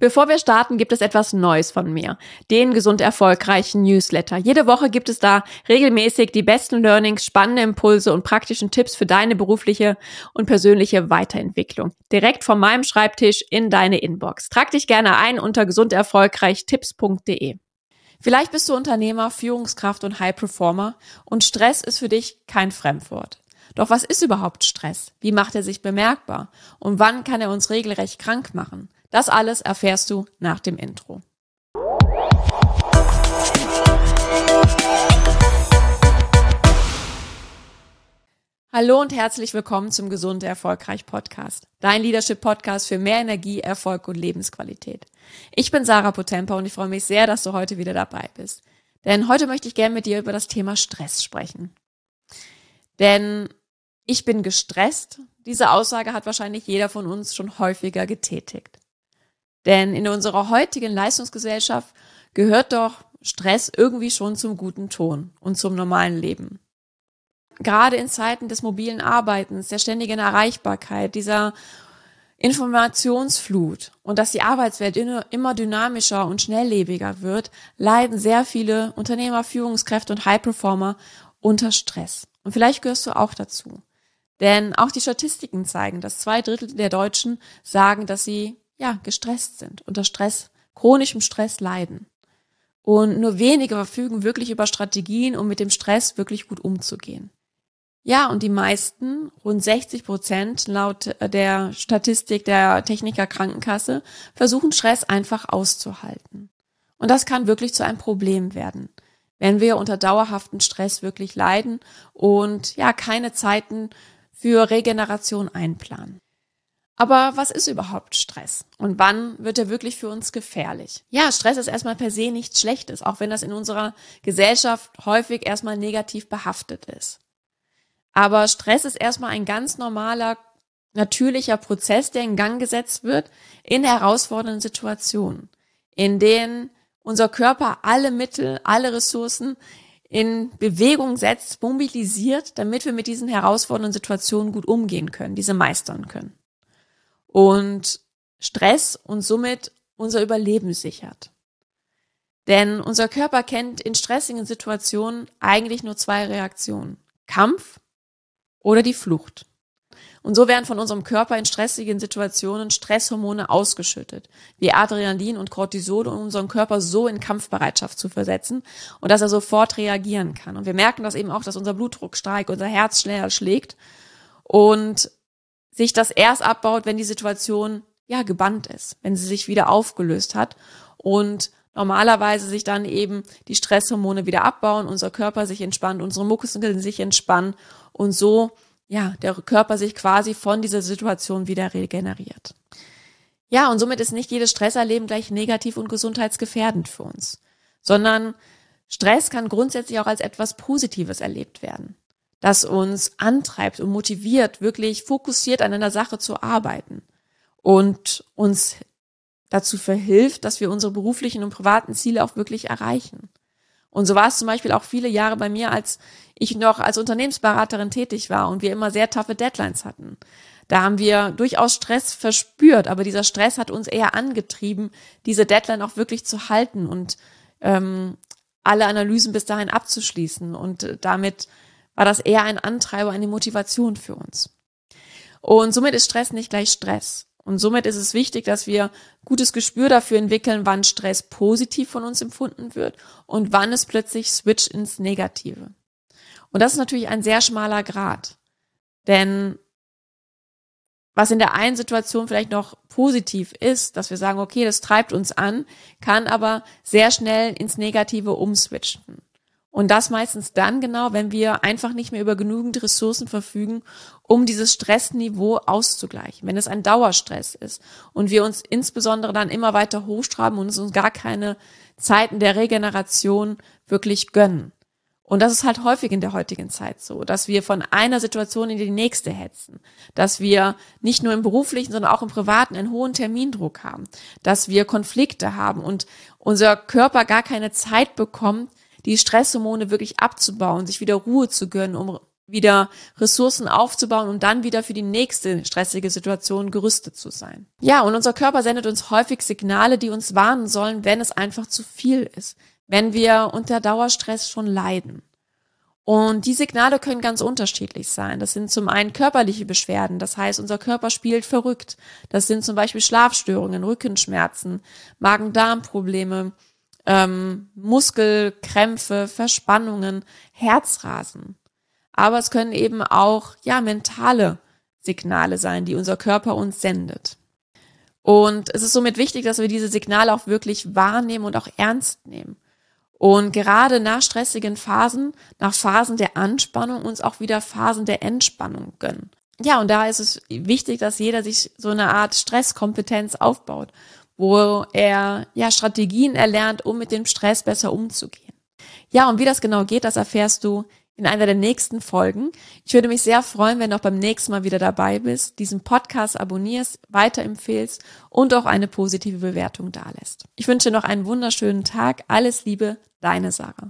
Bevor wir starten, gibt es etwas Neues von mir. Den gesund erfolgreichen Newsletter. Jede Woche gibt es da regelmäßig die besten Learnings, spannende Impulse und praktischen Tipps für deine berufliche und persönliche Weiterentwicklung. Direkt von meinem Schreibtisch in deine Inbox. Trag dich gerne ein unter gesunderfolgreichtipps.de. Vielleicht bist du Unternehmer, Führungskraft und High Performer und Stress ist für dich kein Fremdwort. Doch was ist überhaupt Stress? Wie macht er sich bemerkbar? Und wann kann er uns regelrecht krank machen? Das alles erfährst du nach dem Intro. Hallo und herzlich willkommen zum Gesund Erfolgreich Podcast. Dein Leadership Podcast für mehr Energie, Erfolg und Lebensqualität. Ich bin Sarah Potempa und ich freue mich sehr, dass du heute wieder dabei bist. Denn heute möchte ich gerne mit dir über das Thema Stress sprechen. Denn ich bin gestresst. Diese Aussage hat wahrscheinlich jeder von uns schon häufiger getätigt. Denn in unserer heutigen Leistungsgesellschaft gehört doch Stress irgendwie schon zum guten Ton und zum normalen Leben. Gerade in Zeiten des mobilen Arbeitens, der ständigen Erreichbarkeit, dieser Informationsflut und dass die Arbeitswelt immer dynamischer und schnelllebiger wird, leiden sehr viele Unternehmer, Führungskräfte und High-Performer unter Stress. Und vielleicht gehörst du auch dazu. Denn auch die Statistiken zeigen, dass zwei Drittel der Deutschen sagen, dass sie ja, gestresst sind, unter Stress, chronischem Stress leiden. Und nur wenige verfügen wirklich über Strategien, um mit dem Stress wirklich gut umzugehen. Ja, und die meisten, rund 60 Prozent laut der Statistik der Techniker Krankenkasse, versuchen Stress einfach auszuhalten. Und das kann wirklich zu einem Problem werden, wenn wir unter dauerhaften Stress wirklich leiden und ja, keine Zeiten für Regeneration einplanen. Aber was ist überhaupt Stress? Und wann wird er wirklich für uns gefährlich? Ja, Stress ist erstmal per se nichts Schlechtes, auch wenn das in unserer Gesellschaft häufig erstmal negativ behaftet ist. Aber Stress ist erstmal ein ganz normaler, natürlicher Prozess, der in Gang gesetzt wird in herausfordernden Situationen, in denen unser Körper alle Mittel, alle Ressourcen in Bewegung setzt, mobilisiert, damit wir mit diesen herausfordernden Situationen gut umgehen können, diese meistern können und Stress und somit unser Überleben sichert. Denn unser Körper kennt in stressigen Situationen eigentlich nur zwei Reaktionen. Kampf oder die Flucht. Und so werden von unserem Körper in stressigen Situationen Stresshormone ausgeschüttet, wie Adrenalin und Cortisol, um unseren Körper so in Kampfbereitschaft zu versetzen und dass er sofort reagieren kann. Und wir merken das eben auch, dass unser Blutdruck steigt, unser Herz schneller schlägt und sich das erst abbaut, wenn die Situation ja gebannt ist, wenn sie sich wieder aufgelöst hat und normalerweise sich dann eben die Stresshormone wieder abbauen, unser Körper sich entspannt, unsere Muskelskelette sich entspannen und so ja, der Körper sich quasi von dieser Situation wieder regeneriert. Ja, und somit ist nicht jedes Stresserleben gleich negativ und gesundheitsgefährdend für uns, sondern Stress kann grundsätzlich auch als etwas Positives erlebt werden das uns antreibt und motiviert, wirklich fokussiert an einer Sache zu arbeiten und uns dazu verhilft, dass wir unsere beruflichen und privaten Ziele auch wirklich erreichen. Und so war es zum Beispiel auch viele Jahre bei mir, als ich noch als Unternehmensberaterin tätig war und wir immer sehr taffe Deadlines hatten. Da haben wir durchaus Stress verspürt, aber dieser Stress hat uns eher angetrieben, diese Deadline auch wirklich zu halten und ähm, alle Analysen bis dahin abzuschließen und damit war das eher ein Antreiber, eine Motivation für uns. Und somit ist Stress nicht gleich Stress. Und somit ist es wichtig, dass wir gutes Gespür dafür entwickeln, wann Stress positiv von uns empfunden wird und wann es plötzlich switcht ins Negative. Und das ist natürlich ein sehr schmaler Grad. Denn was in der einen Situation vielleicht noch positiv ist, dass wir sagen, okay, das treibt uns an, kann aber sehr schnell ins Negative umswitchen. Und das meistens dann genau, wenn wir einfach nicht mehr über genügend Ressourcen verfügen, um dieses Stressniveau auszugleichen. Wenn es ein Dauerstress ist und wir uns insbesondere dann immer weiter hochstraben und es uns gar keine Zeiten der Regeneration wirklich gönnen. Und das ist halt häufig in der heutigen Zeit so, dass wir von einer Situation in die nächste hetzen, dass wir nicht nur im beruflichen, sondern auch im privaten einen hohen Termindruck haben, dass wir Konflikte haben und unser Körper gar keine Zeit bekommt, die Stresshormone wirklich abzubauen, sich wieder Ruhe zu gönnen, um wieder Ressourcen aufzubauen, um dann wieder für die nächste stressige Situation gerüstet zu sein. Ja, und unser Körper sendet uns häufig Signale, die uns warnen sollen, wenn es einfach zu viel ist, wenn wir unter Dauerstress schon leiden. Und die Signale können ganz unterschiedlich sein. Das sind zum einen körperliche Beschwerden, das heißt, unser Körper spielt verrückt. Das sind zum Beispiel Schlafstörungen, Rückenschmerzen, Magen-Darm-Probleme, ähm, Muskelkrämpfe, Verspannungen, Herzrasen. Aber es können eben auch ja mentale Signale sein, die unser Körper uns sendet. Und es ist somit wichtig, dass wir diese Signale auch wirklich wahrnehmen und auch ernst nehmen. Und gerade nach stressigen Phasen, nach Phasen der Anspannung, uns auch wieder Phasen der Entspannung gönnen. Ja, und da ist es wichtig, dass jeder sich so eine Art Stresskompetenz aufbaut, wo er ja Strategien erlernt, um mit dem Stress besser umzugehen. Ja, und wie das genau geht, das erfährst du in einer der nächsten Folgen. Ich würde mich sehr freuen, wenn du auch beim nächsten Mal wieder dabei bist, diesen Podcast abonnierst, weiterempfehlst und auch eine positive Bewertung dalässt. Ich wünsche noch einen wunderschönen Tag. Alles Liebe, deine Sarah.